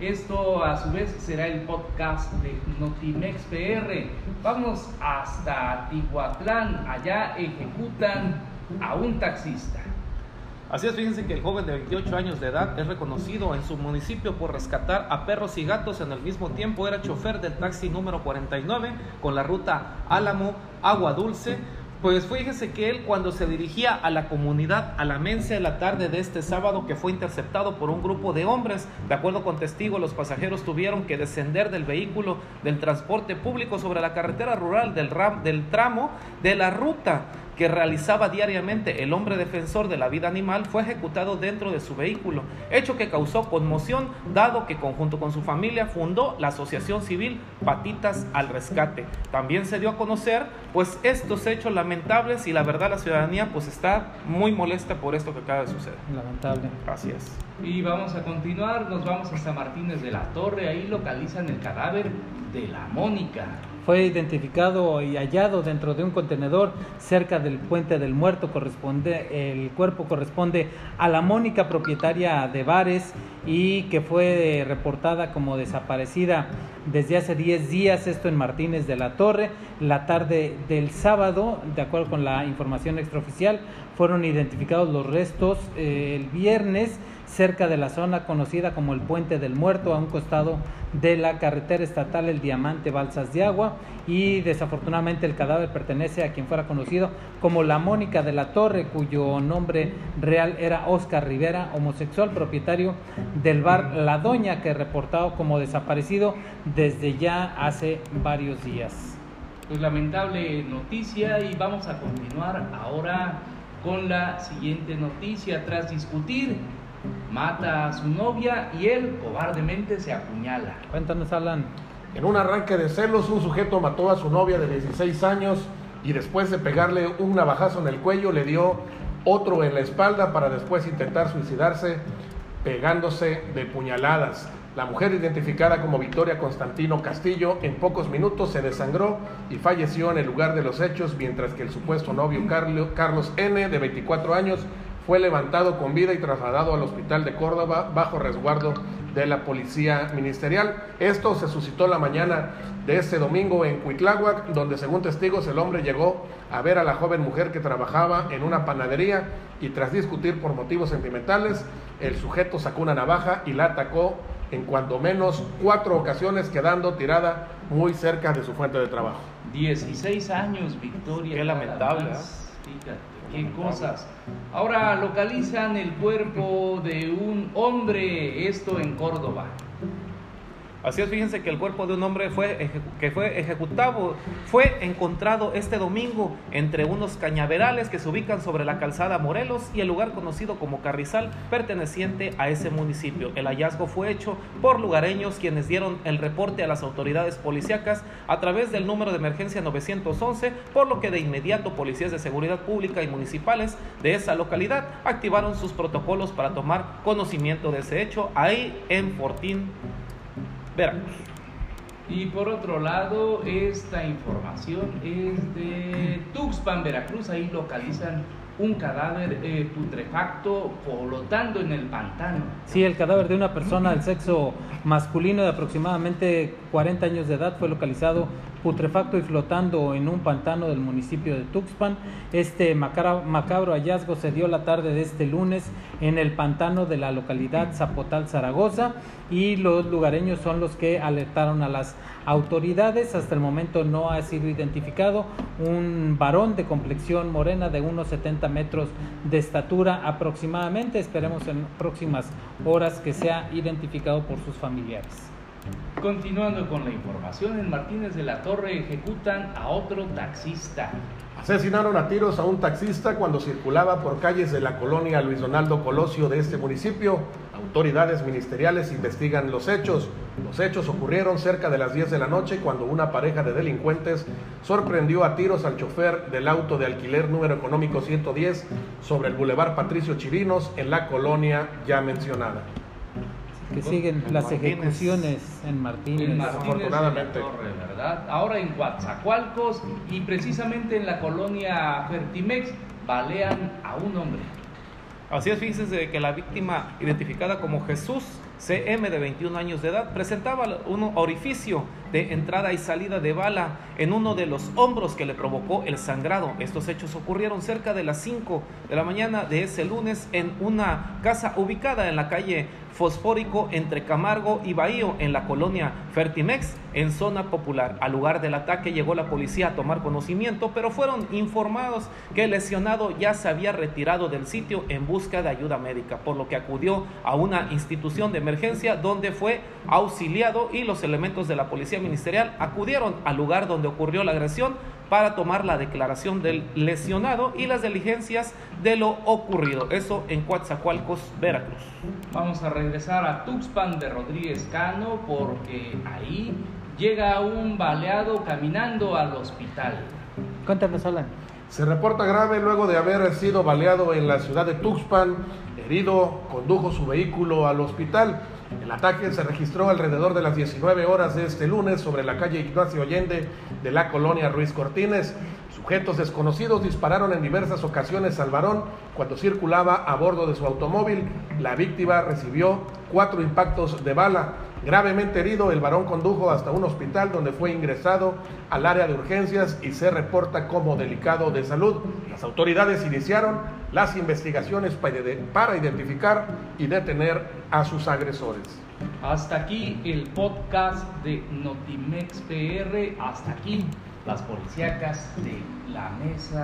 Esto a su vez será el podcast de Notimex PR. Vamos hasta Tihuatlán, allá ejecutan a un taxista. Así es, fíjense que el joven de 28 años de edad es reconocido en su municipio por rescatar a perros y gatos. En el mismo tiempo era chofer del taxi número 49 con la ruta Álamo, Agua Dulce. Pues fíjese que él cuando se dirigía a la comunidad a la mensa de la tarde de este sábado que fue interceptado por un grupo de hombres, de acuerdo con testigos, los pasajeros tuvieron que descender del vehículo del transporte público sobre la carretera rural del, ram, del tramo de la ruta que realizaba diariamente el hombre defensor de la vida animal fue ejecutado dentro de su vehículo, hecho que causó conmoción dado que conjunto con su familia fundó la asociación civil Patitas al Rescate. También se dio a conocer pues estos hechos lamentables y la verdad la ciudadanía pues está muy molesta por esto que acaba de suceder. Lamentable. Así es. Y vamos a continuar, nos vamos hasta Martínez de la Torre, ahí localizan el cadáver de la Mónica fue identificado y hallado dentro de un contenedor cerca del puente del muerto. Corresponde, el cuerpo corresponde a la Mónica, propietaria de bares y que fue reportada como desaparecida desde hace 10 días, esto en Martínez de la Torre. La tarde del sábado, de acuerdo con la información extraoficial, fueron identificados los restos eh, el viernes cerca de la zona conocida como el Puente del Muerto, a un costado de la carretera estatal El Diamante Balsas de Agua y desafortunadamente el cadáver pertenece a quien fuera conocido como la Mónica de la Torre, cuyo nombre real era Oscar Rivera, homosexual propietario del bar La Doña, que reportado como desaparecido desde ya hace varios días. Pues lamentable noticia y vamos a continuar ahora con la siguiente noticia. Tras discutir mata a su novia y él cobardemente se apuñala. Cuéntanos, Alan. En un arranque de celos, un sujeto mató a su novia de 16 años y después de pegarle un navajazo en el cuello le dio otro en la espalda para después intentar suicidarse pegándose de puñaladas. La mujer identificada como Victoria Constantino Castillo en pocos minutos se desangró y falleció en el lugar de los hechos, mientras que el supuesto novio Carlos N, de 24 años, fue levantado con vida y trasladado al hospital de Córdoba bajo resguardo de la policía ministerial. Esto se suscitó la mañana de este domingo en Cuitláhuac, donde según testigos el hombre llegó a ver a la joven mujer que trabajaba en una panadería y tras discutir por motivos sentimentales, el sujeto sacó una navaja y la atacó en cuando menos cuatro ocasiones quedando tirada muy cerca de su fuente de trabajo. 16 años, Victoria. Qué lamentable. ¿eh? Qué cosas. Ahora localizan el cuerpo de un hombre, esto en Córdoba. Así es, fíjense que el cuerpo de un hombre fue, que fue ejecutado, fue encontrado este domingo entre unos cañaverales que se ubican sobre la calzada Morelos y el lugar conocido como Carrizal, perteneciente a ese municipio. El hallazgo fue hecho por lugareños quienes dieron el reporte a las autoridades policíacas a través del número de emergencia 911, por lo que de inmediato policías de seguridad pública y municipales de esa localidad activaron sus protocolos para tomar conocimiento de ese hecho ahí en Fortín y por otro lado, esta información es de Tuxpan, Veracruz. Ahí localizan un cadáver eh, putrefacto flotando en el pantano. Sí, el cadáver de una persona del sexo masculino de aproximadamente 40 años de edad fue localizado putrefacto y flotando en un pantano del municipio de Tuxpan. Este macabro hallazgo se dio la tarde de este lunes en el pantano de la localidad Zapotal, Zaragoza, y los lugareños son los que alertaron a las autoridades. Hasta el momento no ha sido identificado un varón de complexión morena de unos 70 metros de estatura aproximadamente. Esperemos en próximas horas que sea identificado por sus familiares. Continuando con la información, en Martínez de la Torre ejecutan a otro taxista. Asesinaron a tiros a un taxista cuando circulaba por calles de la colonia Luis Donaldo Colosio de este municipio. Autoridades ministeriales investigan los hechos. Los hechos ocurrieron cerca de las 10 de la noche cuando una pareja de delincuentes sorprendió a tiros al chofer del auto de alquiler número económico 110 sobre el Boulevard Patricio Chirinos en la colonia ya mencionada que siguen las ejecuciones en Martínez. En afortunadamente. ¿verdad? Ahora en Coatzacoalcos y precisamente en la colonia Fertimex balean a un hombre. Así es, fíjense que la víctima identificada como Jesús CM de 21 años de edad presentaba un orificio de entrada y salida de bala en uno de los hombros que le provocó el sangrado. Estos hechos ocurrieron cerca de las 5 de la mañana de ese lunes en una casa ubicada en la calle fosfórico entre Camargo y Bahío en la colonia Fertimex en zona popular. Al lugar del ataque llegó la policía a tomar conocimiento, pero fueron informados que el lesionado ya se había retirado del sitio en busca de ayuda médica, por lo que acudió a una institución de emergencia donde fue auxiliado y los elementos de la policía ministerial acudieron al lugar donde ocurrió la agresión para tomar la declaración del lesionado y las diligencias de lo ocurrido. Eso en Coatzacoalcos, Veracruz. Vamos a regresar a Tuxpan de Rodríguez Cano porque ahí llega un baleado caminando al hospital. Cuéntanos, Alan. Se reporta grave luego de haber sido baleado en la ciudad de Tuxpan. Condujo su vehículo al hospital. El ataque se registró alrededor de las 19 horas de este lunes sobre la calle Ignacio Allende de la colonia Ruiz Cortines. Sujetos desconocidos dispararon en diversas ocasiones al varón cuando circulaba a bordo de su automóvil. La víctima recibió cuatro impactos de bala. Gravemente herido, el varón condujo hasta un hospital donde fue ingresado al área de urgencias y se reporta como delicado de salud. Las autoridades iniciaron las investigaciones para identificar y detener a sus agresores. Hasta aquí el podcast de Notimex PR. Hasta aquí las policíacas de la mesa.